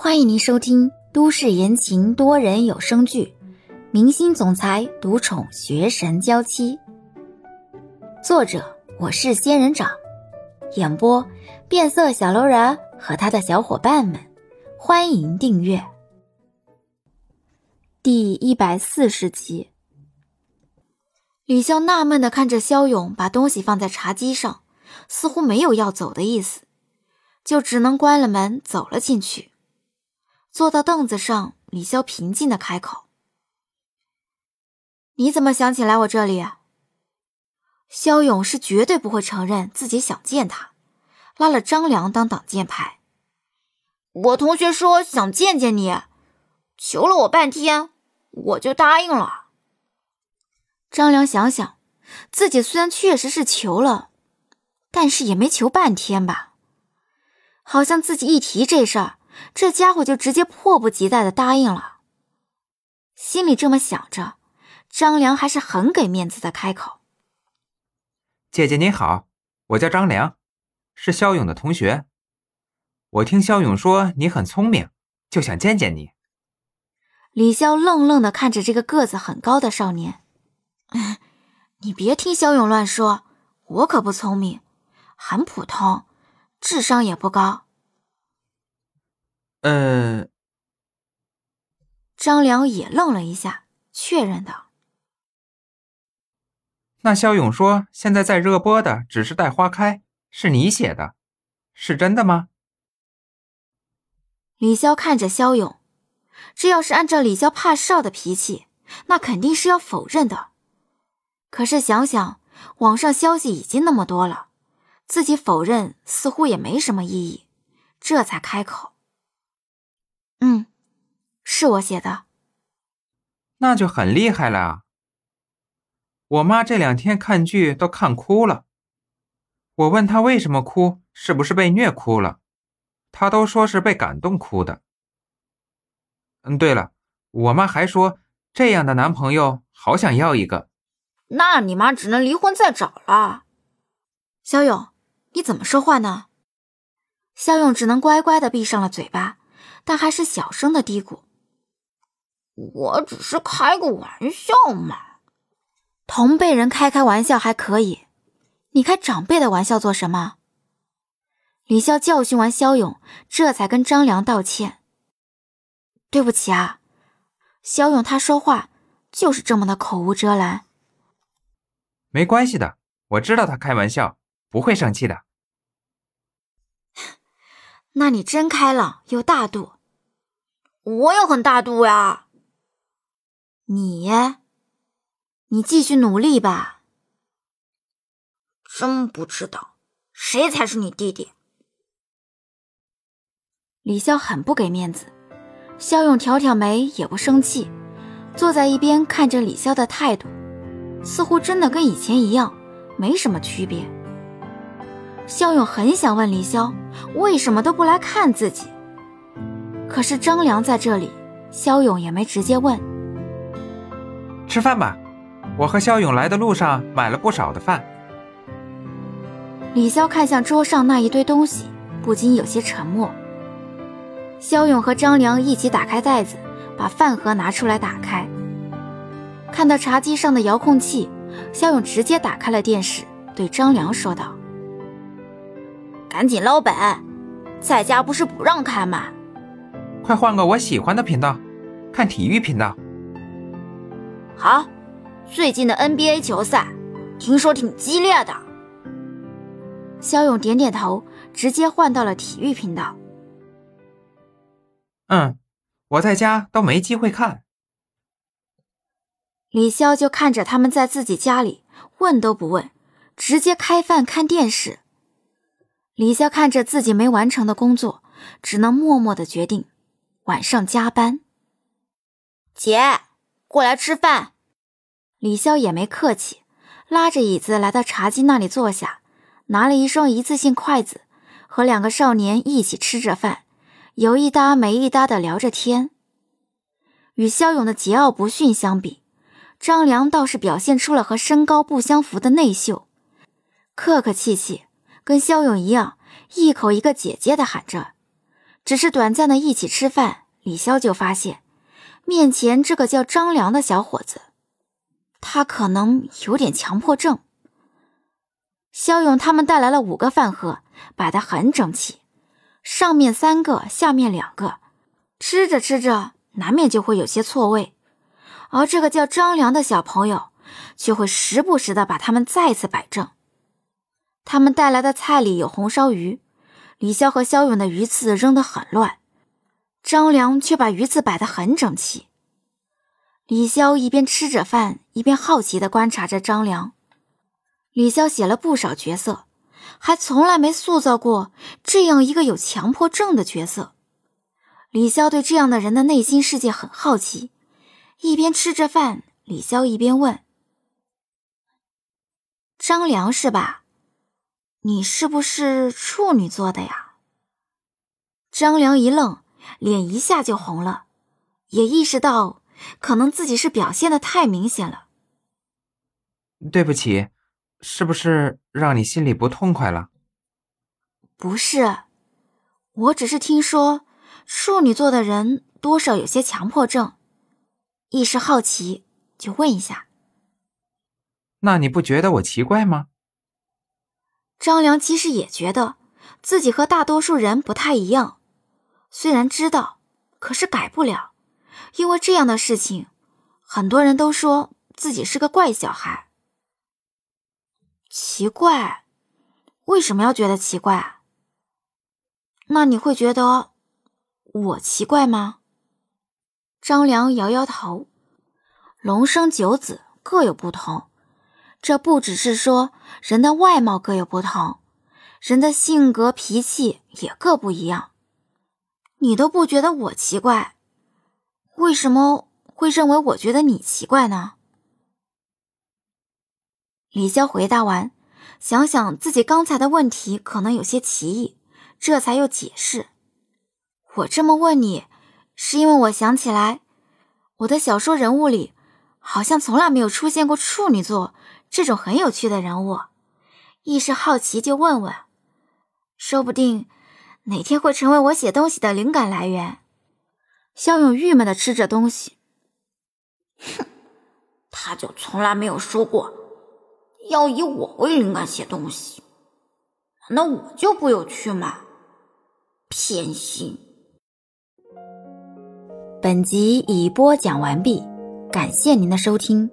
欢迎您收听都市言情多人有声剧《明星总裁独宠学神娇妻》，作者我是仙人掌，演播变色小楼人和他的小伙伴们。欢迎订阅第一百四十集。李潇纳闷的看着肖勇把东西放在茶几上，似乎没有要走的意思，就只能关了门走了进去。坐到凳子上，李潇平静的开口：“你怎么想起来我这里？”肖勇是绝对不会承认自己想见他，拉了张良当挡箭牌。我同学说想见见你，求了我半天，我就答应了。张良想想，自己虽然确实是求了，但是也没求半天吧？好像自己一提这事儿。这家伙就直接迫不及待的答应了。心里这么想着，张良还是很给面子的开口：“姐姐你好，我叫张良，是肖勇的同学。我听肖勇说你很聪明，就想见见你。”李潇愣愣的看着这个个子很高的少年：“你别听肖勇乱说，我可不聪明，很普通，智商也不高。”呃，张良也愣了一下，确认道：“那肖勇说现在在热播的只是待花开，是你写的，是真的吗？”李潇看着肖勇，这要是按照李潇怕少的脾气，那肯定是要否认的。可是想想网上消息已经那么多了，自己否认似乎也没什么意义，这才开口。嗯，是我写的，那就很厉害了。我妈这两天看剧都看哭了，我问她为什么哭，是不是被虐哭了，她都说是被感动哭的。嗯，对了，我妈还说这样的男朋友好想要一个，那你妈只能离婚再找了。肖勇，你怎么说话呢？肖勇只能乖乖的闭上了嘴巴。但还是小声的嘀咕：“我只是开个玩笑嘛，同辈人开开玩笑还可以，你开长辈的玩笑做什么？”李潇教训完肖勇，这才跟张良道歉：“对不起啊，肖勇他说话就是这么的口无遮拦。”没关系的，我知道他开玩笑，不会生气的。那你真开朗又大度。我也很大度呀。你，你继续努力吧。真不知道谁才是你弟弟。李潇很不给面子，肖勇挑挑眉也不生气，坐在一边看着李潇的态度，似乎真的跟以前一样，没什么区别。肖勇很想问李潇为什么都不来看自己。可是张良在这里，肖勇也没直接问。吃饭吧，我和肖勇来的路上买了不少的饭。李潇看向桌上那一堆东西，不禁有些沉默。肖勇和张良一起打开袋子，把饭盒拿出来打开。看到茶几上的遥控器，肖勇直接打开了电视，对张良说道：“赶紧捞本，在家不是不让看吗？”快换个我喜欢的频道，看体育频道。好，最近的 NBA 球赛听说挺激烈的。肖勇点点头，直接换到了体育频道。嗯，我在家都没机会看。李潇就看着他们在自己家里问都不问，直接开饭看电视。李潇看着自己没完成的工作，只能默默的决定。晚上加班，姐过来吃饭。李潇也没客气，拉着椅子来到茶几那里坐下，拿了一双一次性筷子，和两个少年一起吃着饭，有一搭没一搭的聊着天。与肖勇的桀骜不驯相比，张良倒是表现出了和身高不相符的内秀，客客气气，跟肖勇一样，一口一个姐姐的喊着。只是短暂的一起吃饭，李潇就发现面前这个叫张良的小伙子，他可能有点强迫症。肖勇他们带来了五个饭盒，摆得很整齐，上面三个，下面两个，吃着吃着，难免就会有些错位。而这个叫张良的小朋友，却会时不时的把他们再次摆正。他们带来的菜里有红烧鱼，李潇和肖勇的鱼刺扔得很乱，张良却把鱼刺摆得很整齐。李潇一边吃着饭，一边好奇地观察着张良。李潇写了不少角色，还从来没塑造过这样一个有强迫症的角色。李潇对这样的人的内心世界很好奇，一边吃着饭，李潇一边问：“张良是吧？你是不是处女座的呀？”张良一愣，脸一下就红了，也意识到可能自己是表现的太明显了。对不起。是不是让你心里不痛快了？不是，我只是听说处女座的人多少有些强迫症，一时好奇就问一下。那你不觉得我奇怪吗？张良其实也觉得自己和大多数人不太一样，虽然知道，可是改不了，因为这样的事情，很多人都说自己是个怪小孩。奇怪，为什么要觉得奇怪？那你会觉得我奇怪吗？张良摇摇头。龙生九子，各有不同。这不只是说人的外貌各有不同，人的性格脾气也各不一样。你都不觉得我奇怪，为什么会认为我觉得你奇怪呢？李潇回答完，想想自己刚才的问题可能有些歧义，这才又解释：“我这么问你，是因为我想起来，我的小说人物里好像从来没有出现过处女座这种很有趣的人物，一时好奇就问问，说不定哪天会成为我写东西的灵感来源。”肖勇郁闷的吃着东西，哼，他就从来没有说过。要以我为灵感写东西，那我就不有趣吗？偏心。本集已播讲完毕，感谢您的收听。